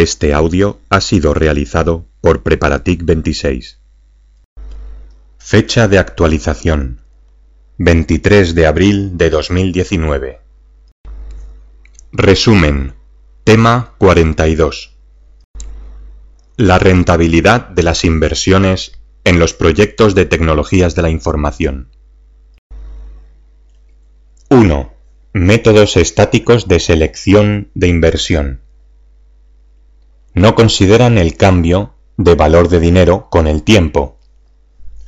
Este audio ha sido realizado por Preparatic 26. Fecha de actualización 23 de abril de 2019. Resumen. Tema 42. La rentabilidad de las inversiones en los proyectos de tecnologías de la información. 1. Métodos estáticos de selección de inversión. No consideran el cambio de valor de dinero con el tiempo.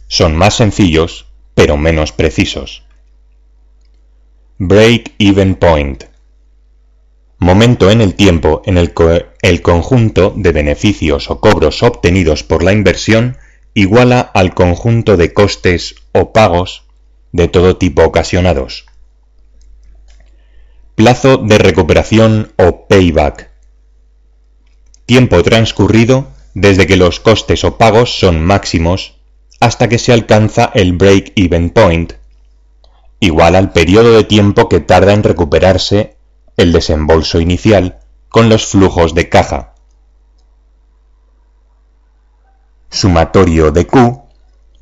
Son más sencillos, pero menos precisos. Break-even point. Momento en el tiempo en el que el conjunto de beneficios o cobros obtenidos por la inversión iguala al conjunto de costes o pagos de todo tipo ocasionados. Plazo de recuperación o payback. Tiempo transcurrido desde que los costes o pagos son máximos hasta que se alcanza el break-even point, igual al periodo de tiempo que tarda en recuperarse el desembolso inicial con los flujos de caja. Sumatorio de Q,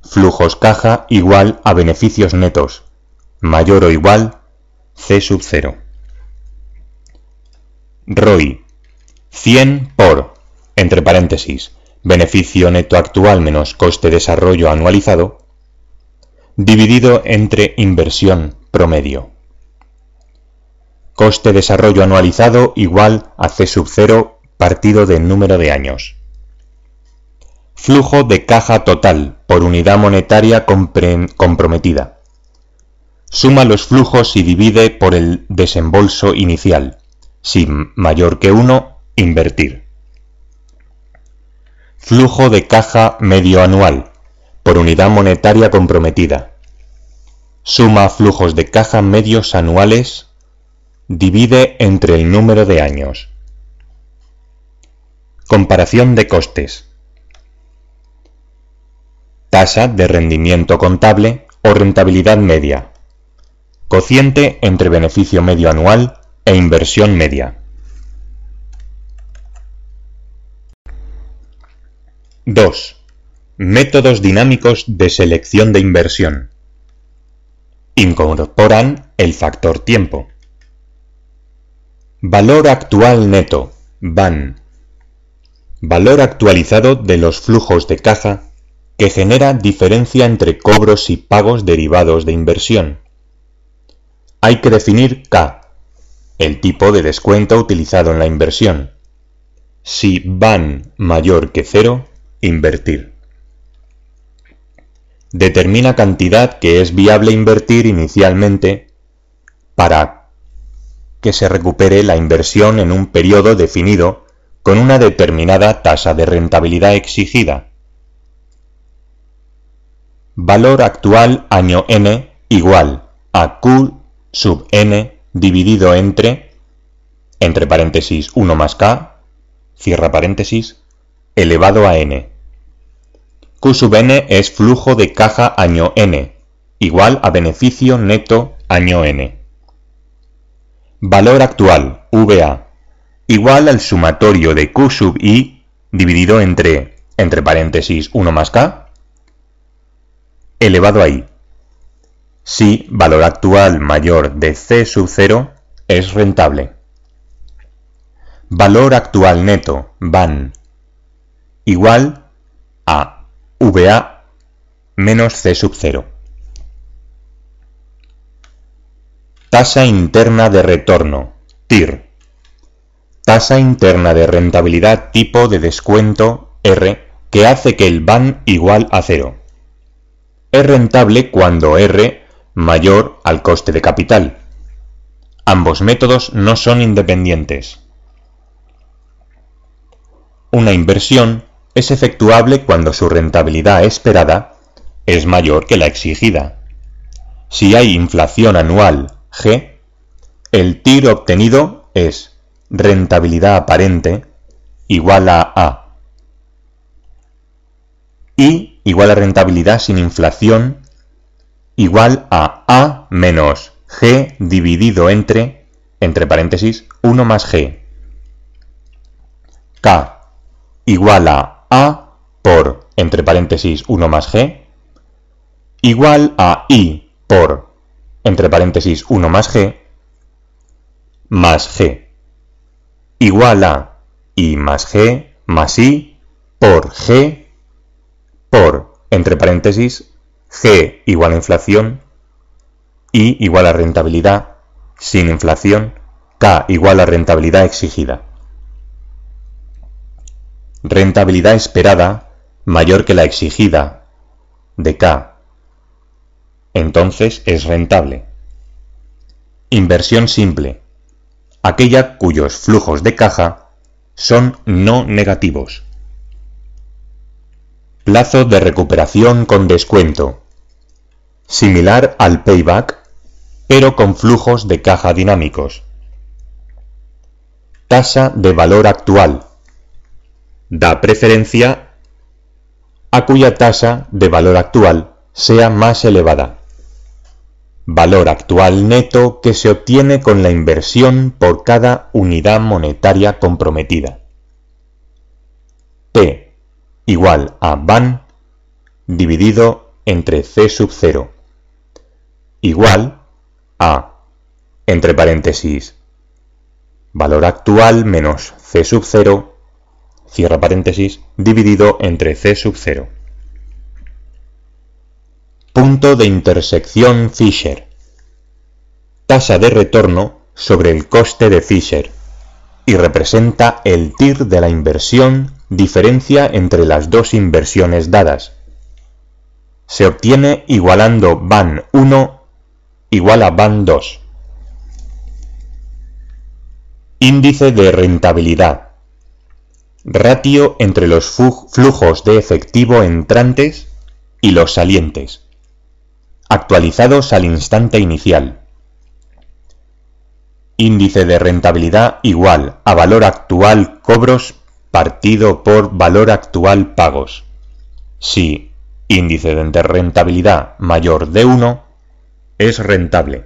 flujos caja igual a beneficios netos, mayor o igual C sub 0. ROI, 100 por, entre paréntesis, beneficio neto actual menos coste desarrollo anualizado, dividido entre inversión promedio. Coste desarrollo anualizado igual a C sub 0 partido del número de años. Flujo de caja total por unidad monetaria comprometida. Suma los flujos y divide por el desembolso inicial. Si mayor que 1, invertir. Flujo de caja medio anual por unidad monetaria comprometida. Suma flujos de caja medios anuales. Divide entre el número de años. Comparación de costes. Tasa de rendimiento contable o rentabilidad media. Cociente entre beneficio medio anual e inversión media. 2. Métodos dinámicos de selección de inversión. Incorporan el factor tiempo. Valor actual neto, VAN. Valor actualizado de los flujos de caja que genera diferencia entre cobros y pagos derivados de inversión. Hay que definir K, el tipo de descuento utilizado en la inversión. Si VAN mayor que cero, Invertir. Determina cantidad que es viable invertir inicialmente para que se recupere la inversión en un periodo definido con una determinada tasa de rentabilidad exigida. Valor actual año n igual a q sub n dividido entre, entre paréntesis 1 más k, cierra paréntesis, elevado a n. Q sub n es flujo de caja año n, igual a beneficio neto año n. Valor actual, VA, igual al sumatorio de Q sub i dividido entre, entre paréntesis 1 más k, elevado a i. Si valor actual mayor de C sub 0 es rentable. Valor actual neto, VAN, igual a VA menos C sub 0. Tasa interna de retorno, TIR. Tasa interna de rentabilidad tipo de descuento, R, que hace que el VAN igual a cero. Es rentable cuando R mayor al coste de capital. Ambos métodos no son independientes. Una inversión es efectuable cuando su rentabilidad esperada es mayor que la exigida. Si hay inflación anual G, el TIR obtenido es rentabilidad aparente igual a A. Y igual a rentabilidad sin inflación igual a A menos G dividido entre, entre paréntesis, 1 más G. K igual a A por, entre paréntesis, 1 más G, igual a I por, entre paréntesis, 1 más G, más G, igual a I más G más I por G por, entre paréntesis, G igual a inflación, I igual a rentabilidad sin inflación, K igual a rentabilidad exigida. Rentabilidad esperada mayor que la exigida de K. Entonces es rentable. Inversión simple. Aquella cuyos flujos de caja son no negativos. Plazo de recuperación con descuento. Similar al payback, pero con flujos de caja dinámicos. Tasa de valor actual. Da preferencia a cuya tasa de valor actual sea más elevada. Valor actual neto que se obtiene con la inversión por cada unidad monetaria comprometida. P igual a VAN dividido entre C sub 0 igual a, entre paréntesis, valor actual menos C sub 0, cierra paréntesis, dividido entre C sub 0. Punto de intersección Fisher. Tasa de retorno sobre el coste de Fisher y representa el TIR de la inversión diferencia entre las dos inversiones dadas. Se obtiene igualando BAN 1 igual a BAN 2. Índice de rentabilidad. Ratio entre los flujos de efectivo entrantes y los salientes, actualizados al instante inicial. Índice de rentabilidad igual a valor actual cobros partido por valor actual pagos. Si índice de rentabilidad mayor de 1 es rentable.